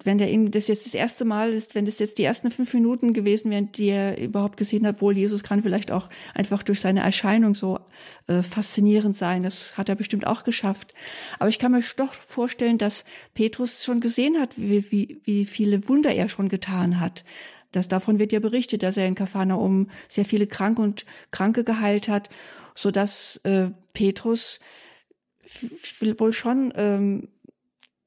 wenn der ihm das jetzt das erste Mal ist, wenn das jetzt die ersten fünf Minuten gewesen wären, die er überhaupt gesehen hat, wohl Jesus kann vielleicht auch einfach durch seine Erscheinung so äh, faszinierend sein. Das hat er bestimmt auch geschafft. Aber ich kann mir doch vorstellen, dass Petrus schon gesehen hat, wie, wie, wie viele Wunder er schon getan hat. Das davon wird ja berichtet, dass er in Kapharnaum sehr viele Kranke und Kranke geheilt hat so dass äh, Petrus wohl schon ähm,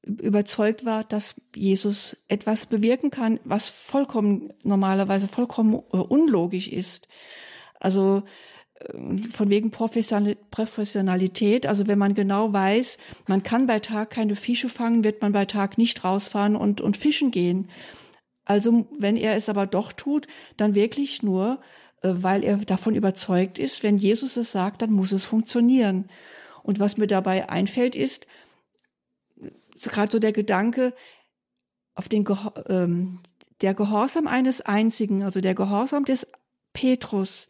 überzeugt war, dass Jesus etwas bewirken kann, was vollkommen normalerweise vollkommen äh, unlogisch ist. Also äh, von wegen Professionalität, also wenn man genau weiß, man kann bei Tag keine Fische fangen, wird man bei Tag nicht rausfahren und, und fischen gehen. Also wenn er es aber doch tut, dann wirklich nur, äh, weil er davon überzeugt ist, wenn Jesus es sagt, dann muss es funktionieren. Und was mir dabei einfällt, ist gerade so der Gedanke auf den Gehor ähm, der Gehorsam eines Einzigen, also der Gehorsam des Petrus,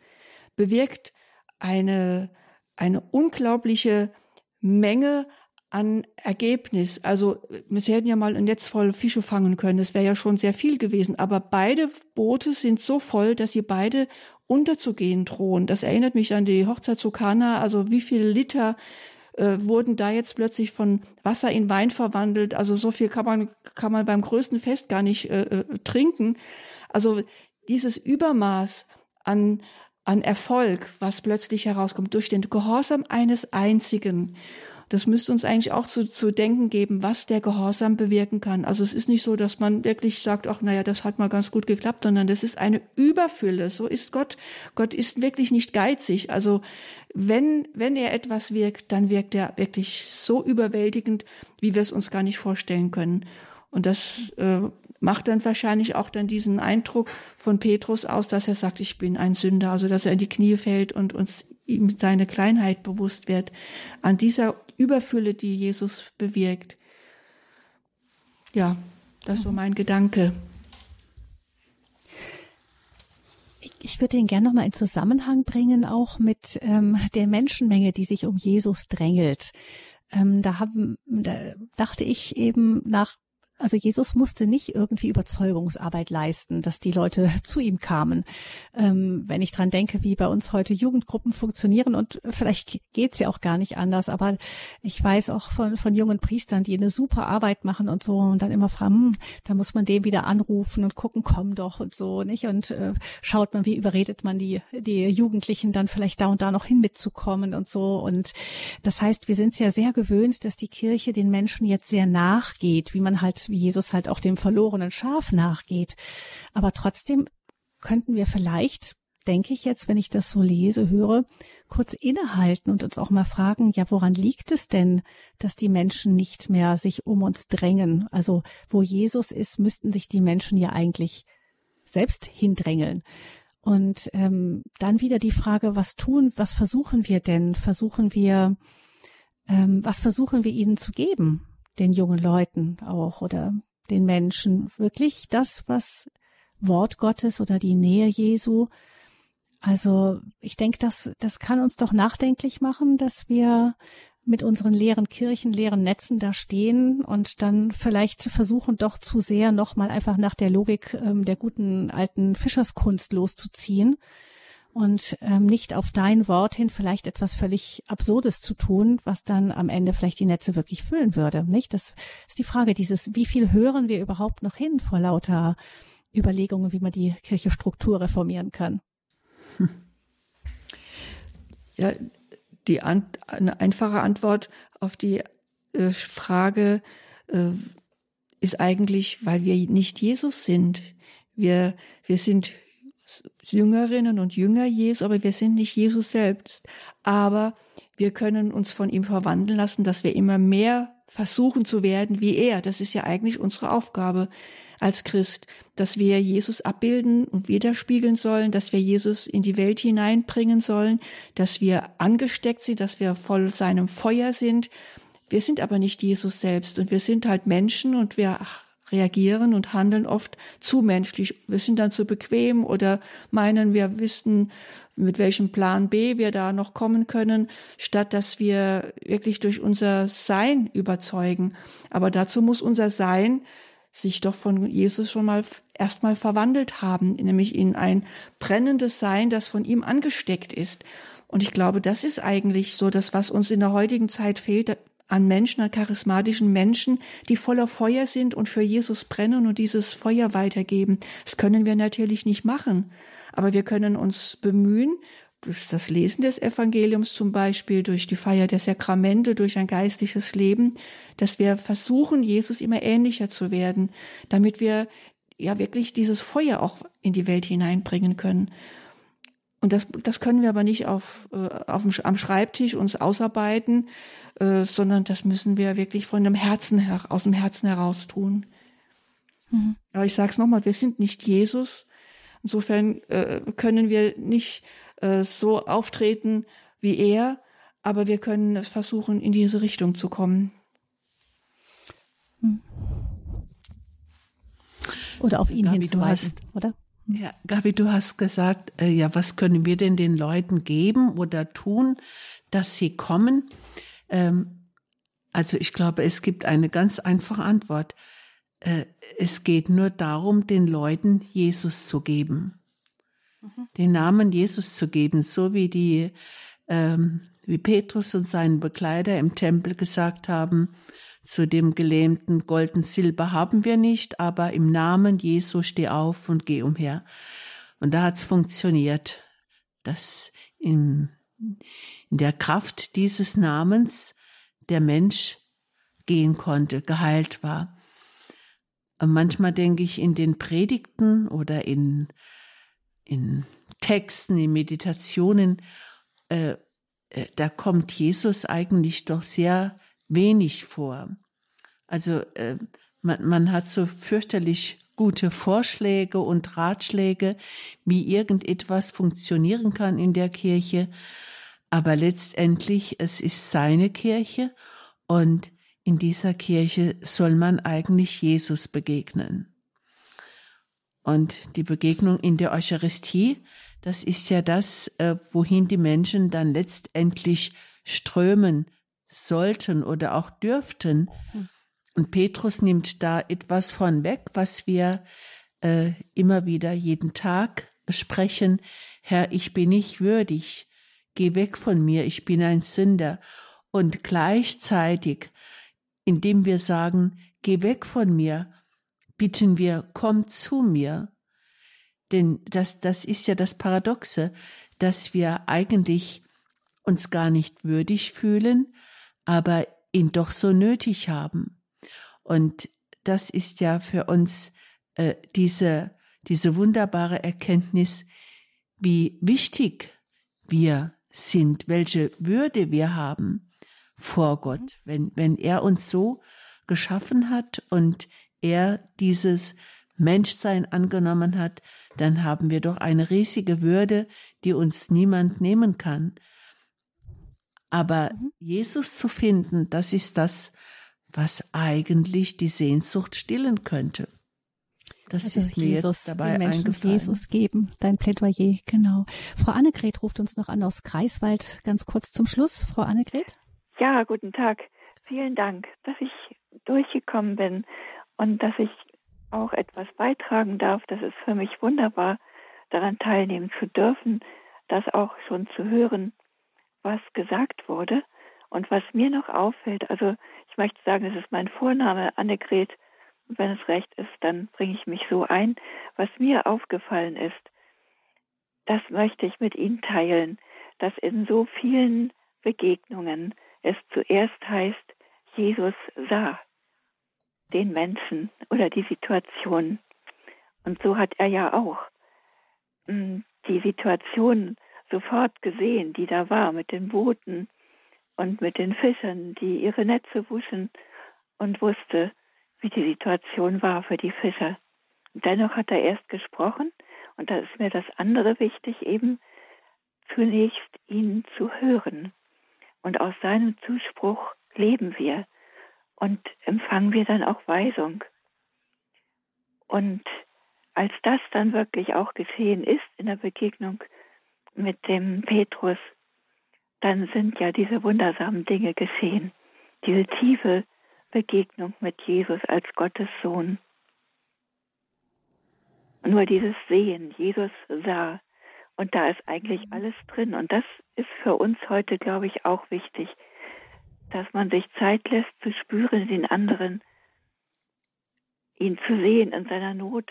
bewirkt eine eine unglaubliche Menge an Ergebnis. Also sie hätten ja mal ein Netz voll Fische fangen können. Das wäre ja schon sehr viel gewesen. Aber beide Boote sind so voll, dass sie beide unterzugehen drohen. Das erinnert mich an die Hochzeit zu Kana. Also wie viele Liter äh, wurden da jetzt plötzlich von Wasser in Wein verwandelt? Also so viel kann man, kann man beim größten Fest gar nicht äh, äh trinken. Also dieses Übermaß an, an Erfolg, was plötzlich herauskommt durch den Gehorsam eines Einzigen. Das müsste uns eigentlich auch zu, zu denken geben, was der Gehorsam bewirken kann. Also es ist nicht so, dass man wirklich sagt, ach naja, das hat mal ganz gut geklappt, sondern das ist eine Überfülle. So ist Gott. Gott ist wirklich nicht geizig. Also wenn, wenn er etwas wirkt, dann wirkt er wirklich so überwältigend, wie wir es uns gar nicht vorstellen können. Und das äh, macht dann wahrscheinlich auch dann diesen Eindruck von Petrus aus, dass er sagt, ich bin ein Sünder, also dass er in die Knie fällt und uns ihm seine Kleinheit bewusst wird. An dieser Überfülle, die Jesus bewirkt. Ja, das ist so mein Gedanke. Ich würde ihn gerne nochmal in Zusammenhang bringen, auch mit ähm, der Menschenmenge, die sich um Jesus drängelt. Ähm, da, haben, da dachte ich eben nach also Jesus musste nicht irgendwie Überzeugungsarbeit leisten, dass die Leute zu ihm kamen. Ähm, wenn ich dran denke, wie bei uns heute Jugendgruppen funktionieren und vielleicht geht's ja auch gar nicht anders, aber ich weiß auch von, von jungen Priestern, die eine super Arbeit machen und so und dann immer fragen, hm, da muss man dem wieder anrufen und gucken, komm doch und so, nicht? Und äh, schaut man, wie überredet man die, die Jugendlichen dann vielleicht da und da noch hin mitzukommen und so. Und das heißt, wir sind ja sehr gewöhnt, dass die Kirche den Menschen jetzt sehr nachgeht, wie man halt wie Jesus halt auch dem verlorenen Schaf nachgeht. Aber trotzdem könnten wir vielleicht, denke ich jetzt, wenn ich das so lese, höre, kurz innehalten und uns auch mal fragen, ja, woran liegt es denn, dass die Menschen nicht mehr sich um uns drängen? Also wo Jesus ist, müssten sich die Menschen ja eigentlich selbst hindrängeln. Und ähm, dann wieder die Frage, was tun, was versuchen wir denn? Versuchen wir, ähm, was versuchen wir ihnen zu geben? Den jungen Leuten auch oder den Menschen wirklich das, was Wort Gottes oder die Nähe Jesu. Also ich denke, das, das kann uns doch nachdenklich machen, dass wir mit unseren leeren Kirchen, leeren Netzen da stehen und dann vielleicht versuchen doch zu sehr nochmal einfach nach der Logik ähm, der guten alten Fischerskunst loszuziehen und ähm, nicht auf dein Wort hin vielleicht etwas völlig Absurdes zu tun, was dann am Ende vielleicht die Netze wirklich füllen würde. Nicht? Das ist die Frage dieses, wie viel hören wir überhaupt noch hin vor lauter Überlegungen, wie man die Kirche Struktur reformieren kann? Ja, die an, eine einfache Antwort auf die äh, Frage äh, ist eigentlich, weil wir nicht Jesus sind. Wir, wir sind Jüngerinnen und Jünger Jesu, aber wir sind nicht Jesus selbst. Aber wir können uns von ihm verwandeln lassen, dass wir immer mehr versuchen zu werden wie er. Das ist ja eigentlich unsere Aufgabe als Christ, dass wir Jesus abbilden und widerspiegeln sollen, dass wir Jesus in die Welt hineinbringen sollen, dass wir angesteckt sind, dass wir voll seinem Feuer sind. Wir sind aber nicht Jesus selbst und wir sind halt Menschen und wir reagieren und handeln oft zu menschlich. Wir sind dann zu bequem oder meinen, wir wissen, mit welchem Plan B wir da noch kommen können, statt dass wir wirklich durch unser Sein überzeugen. Aber dazu muss unser Sein sich doch von Jesus schon mal erstmal verwandelt haben, nämlich in ein brennendes Sein, das von ihm angesteckt ist. Und ich glaube, das ist eigentlich so das, was uns in der heutigen Zeit fehlt an Menschen, an charismatischen Menschen, die voller Feuer sind und für Jesus brennen und dieses Feuer weitergeben. Das können wir natürlich nicht machen, aber wir können uns bemühen, durch das Lesen des Evangeliums zum Beispiel, durch die Feier der Sakramente, durch ein geistliches Leben, dass wir versuchen, Jesus immer ähnlicher zu werden, damit wir ja wirklich dieses Feuer auch in die Welt hineinbringen können. Und das, das können wir aber nicht auf, äh, auf dem, am Schreibtisch uns ausarbeiten, äh, sondern das müssen wir wirklich von dem Herzen her, aus dem Herzen heraus tun. Mhm. Aber ich sage es nochmal, wir sind nicht Jesus. Insofern äh, können wir nicht äh, so auftreten wie er, aber wir können versuchen, in diese Richtung zu kommen. Mhm. Oder auf ihn Gabi, hinzuweisen, oder? Hm. Ja, Gabi, du hast gesagt, äh, ja, was können wir denn den Leuten geben oder tun, dass sie kommen? Ähm, also ich glaube, es gibt eine ganz einfache Antwort. Äh, es geht nur darum, den Leuten Jesus zu geben. Mhm. Den Namen Jesus zu geben, so wie die, ähm, wie Petrus und seinen Begleiter im Tempel gesagt haben, zu dem Gelähmten, Gold und Silber haben wir nicht, aber im Namen Jesu steh auf und geh umher. Und da hat's funktioniert, dass in, in der Kraft dieses Namens der Mensch gehen konnte, geheilt war. Manchmal denke ich in den Predigten oder in, in Texten, in Meditationen, äh, äh da kommt Jesus eigentlich doch sehr wenig vor. Also äh, man, man hat so fürchterlich gute Vorschläge und Ratschläge, wie irgendetwas funktionieren kann in der Kirche. Aber letztendlich, es ist seine Kirche und in dieser Kirche soll man eigentlich Jesus begegnen. Und die Begegnung in der Eucharistie, das ist ja das, äh, wohin die Menschen dann letztendlich strömen, sollten oder auch dürften. Und Petrus nimmt da etwas von weg, was wir äh, immer wieder jeden Tag besprechen. Herr, ich bin nicht würdig. Geh weg von mir, ich bin ein Sünder. Und gleichzeitig, indem wir sagen, geh weg von mir, bitten wir, komm zu mir. Denn das, das ist ja das Paradoxe, dass wir eigentlich uns gar nicht würdig fühlen, aber ihn doch so nötig haben. Und das ist ja für uns äh, diese, diese wunderbare Erkenntnis, wie wichtig wir sind, welche Würde wir haben vor Gott, wenn, wenn er uns so geschaffen hat und er dieses Menschsein angenommen hat, dann haben wir doch eine riesige Würde, die uns niemand nehmen kann. Aber mhm. Jesus zu finden, das ist das, was eigentlich die Sehnsucht stillen könnte. Das also ist mir Jesus, jetzt dabei den Menschen eingefallen. Jesus geben, dein Plädoyer, genau. Frau Annegret ruft uns noch an aus Greifswald, ganz kurz zum Schluss. Frau Annegret? Ja, guten Tag. Vielen Dank, dass ich durchgekommen bin und dass ich auch etwas beitragen darf. Das ist für mich wunderbar, daran teilnehmen zu dürfen, das auch schon zu hören was gesagt wurde. Und was mir noch auffällt, also ich möchte sagen, es ist mein Vorname Annegret. Wenn es recht ist, dann bringe ich mich so ein. Was mir aufgefallen ist, das möchte ich mit Ihnen teilen, dass in so vielen Begegnungen es zuerst heißt, Jesus sah den Menschen oder die Situation. Und so hat er ja auch hm, die Situation sofort gesehen, die da war mit den Booten und mit den Fischern, die ihre Netze wuschen und wusste, wie die Situation war für die Fischer. dennoch hat er erst gesprochen und da ist mir das andere wichtig, eben zunächst ihn zu hören. Und aus seinem Zuspruch leben wir und empfangen wir dann auch Weisung. Und als das dann wirklich auch geschehen ist in der Begegnung mit dem Petrus, dann sind ja diese wundersamen Dinge geschehen. Diese tiefe Begegnung mit Jesus als Gottes Sohn. Nur dieses Sehen, Jesus sah. Und da ist eigentlich alles drin. Und das ist für uns heute, glaube ich, auch wichtig, dass man sich Zeit lässt zu spüren den anderen, ihn zu sehen in seiner Not,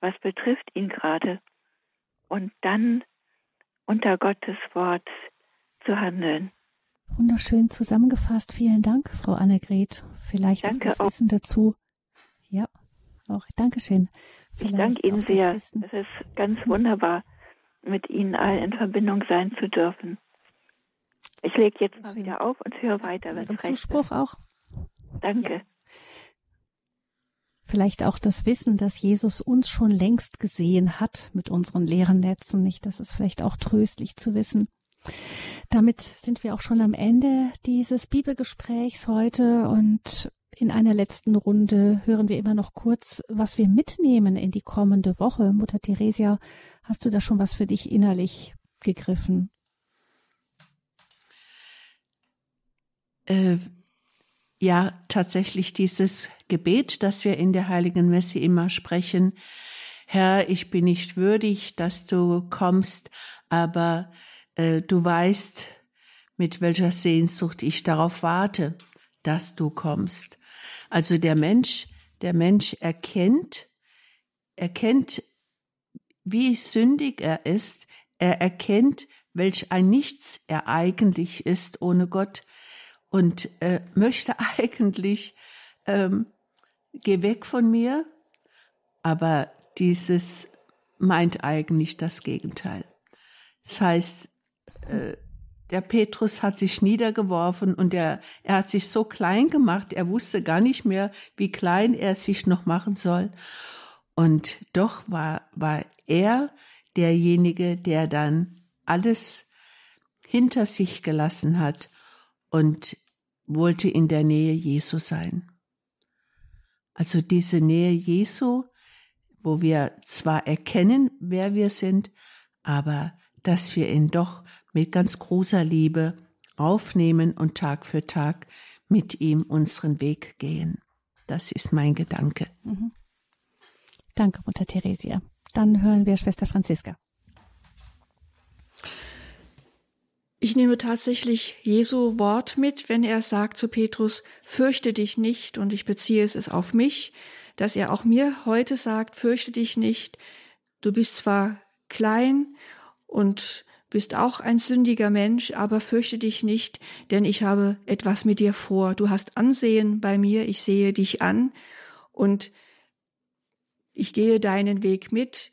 was betrifft ihn gerade. Und dann unter Gottes Wort zu handeln. Wunderschön zusammengefasst. Vielen Dank, Frau Annegret. Vielleicht Danke das auch. Wissen dazu. Ja, auch Dankeschön. Ich Vielleicht danke Ihnen sehr. Es ist ganz wunderbar, mit Ihnen allen in Verbindung sein zu dürfen. Ich lege jetzt mal wieder auf und höre weiter, wenn recht Zuspruch auch. Danke. Vielleicht auch das Wissen, dass Jesus uns schon längst gesehen hat mit unseren leeren Netzen. Nicht, das ist vielleicht auch tröstlich zu wissen. Damit sind wir auch schon am Ende dieses Bibelgesprächs heute und in einer letzten Runde hören wir immer noch kurz, was wir mitnehmen in die kommende Woche. Mutter Theresia, hast du da schon was für dich innerlich gegriffen? Äh, ja, tatsächlich dieses Gebet, das wir in der Heiligen Messe immer sprechen. Herr, ich bin nicht würdig, dass du kommst, aber du weißt, mit welcher Sehnsucht ich darauf warte, dass du kommst. Also der Mensch, der Mensch erkennt, erkennt, wie sündig er ist. Er erkennt, welch ein Nichts er eigentlich ist ohne Gott und äh, möchte eigentlich, ähm, geh weg von mir, aber dieses meint eigentlich das Gegenteil. Das heißt, äh, der Petrus hat sich niedergeworfen und er, er hat sich so klein gemacht, er wusste gar nicht mehr, wie klein er sich noch machen soll. Und doch war, war er derjenige, der dann alles hinter sich gelassen hat und wollte in der Nähe Jesu sein. Also diese Nähe Jesu, wo wir zwar erkennen, wer wir sind, aber dass wir ihn doch mit ganz großer Liebe aufnehmen und Tag für Tag mit ihm unseren Weg gehen. Das ist mein Gedanke. Mhm. Danke, Mutter Theresia. Dann hören wir Schwester Franziska. Ich nehme tatsächlich Jesu Wort mit, wenn er sagt zu Petrus, fürchte dich nicht, und ich beziehe es auf mich, dass er auch mir heute sagt, fürchte dich nicht, du bist zwar klein und bist auch ein sündiger Mensch, aber fürchte dich nicht, denn ich habe etwas mit dir vor. Du hast Ansehen bei mir, ich sehe dich an und ich gehe deinen Weg mit.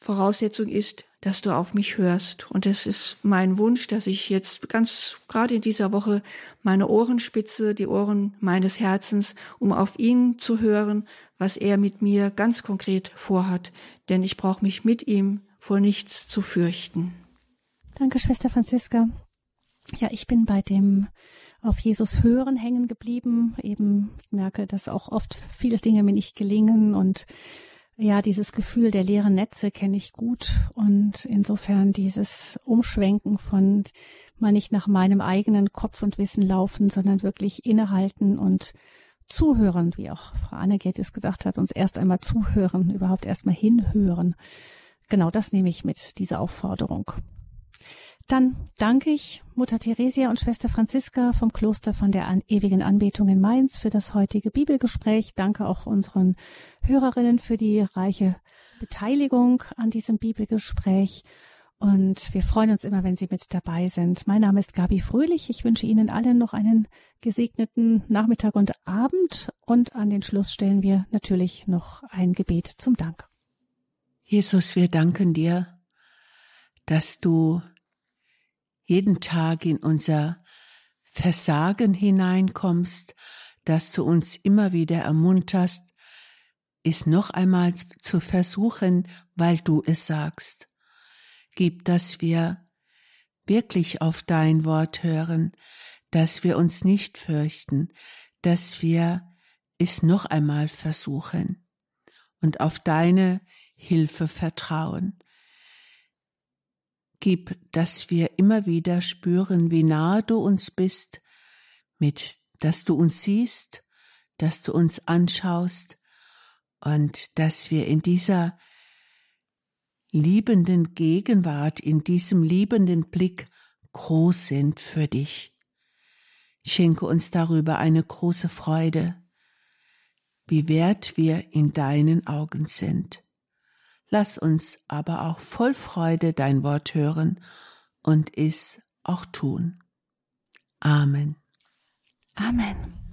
Voraussetzung ist, dass du auf mich hörst. Und es ist mein Wunsch, dass ich jetzt ganz gerade in dieser Woche meine Ohren spitze, die Ohren meines Herzens, um auf ihn zu hören, was er mit mir ganz konkret vorhat. Denn ich brauche mich mit ihm vor nichts zu fürchten. Danke, Schwester Franziska. Ja, ich bin bei dem auf Jesus hören hängen geblieben. Eben merke, dass auch oft viele Dinge mir nicht gelingen und ja, dieses Gefühl der leeren Netze kenne ich gut und insofern dieses Umschwenken von mal nicht nach meinem eigenen Kopf und Wissen laufen, sondern wirklich innehalten und zuhören, wie auch Frau Annegret es gesagt hat, uns erst einmal zuhören, überhaupt erst mal hinhören. Genau das nehme ich mit, diese Aufforderung. Dann danke ich Mutter Theresia und Schwester Franziska vom Kloster von der An ewigen Anbetung in Mainz für das heutige Bibelgespräch. Danke auch unseren Hörerinnen für die reiche Beteiligung an diesem Bibelgespräch. Und wir freuen uns immer, wenn Sie mit dabei sind. Mein Name ist Gabi Fröhlich. Ich wünsche Ihnen allen noch einen gesegneten Nachmittag und Abend. Und an den Schluss stellen wir natürlich noch ein Gebet zum Dank. Jesus, wir danken dir, dass du jeden Tag in unser Versagen hineinkommst, dass du uns immer wieder ermunterst, es noch einmal zu versuchen, weil du es sagst. Gib, dass wir wirklich auf dein Wort hören, dass wir uns nicht fürchten, dass wir es noch einmal versuchen und auf deine Hilfe vertrauen. Gib, dass wir immer wieder spüren, wie nahe du uns bist, mit, dass du uns siehst, dass du uns anschaust und dass wir in dieser liebenden Gegenwart, in diesem liebenden Blick groß sind für dich. Schenke uns darüber eine große Freude, wie wert wir in deinen Augen sind. Lass uns aber auch voll Freude dein Wort hören und es auch tun. Amen. Amen.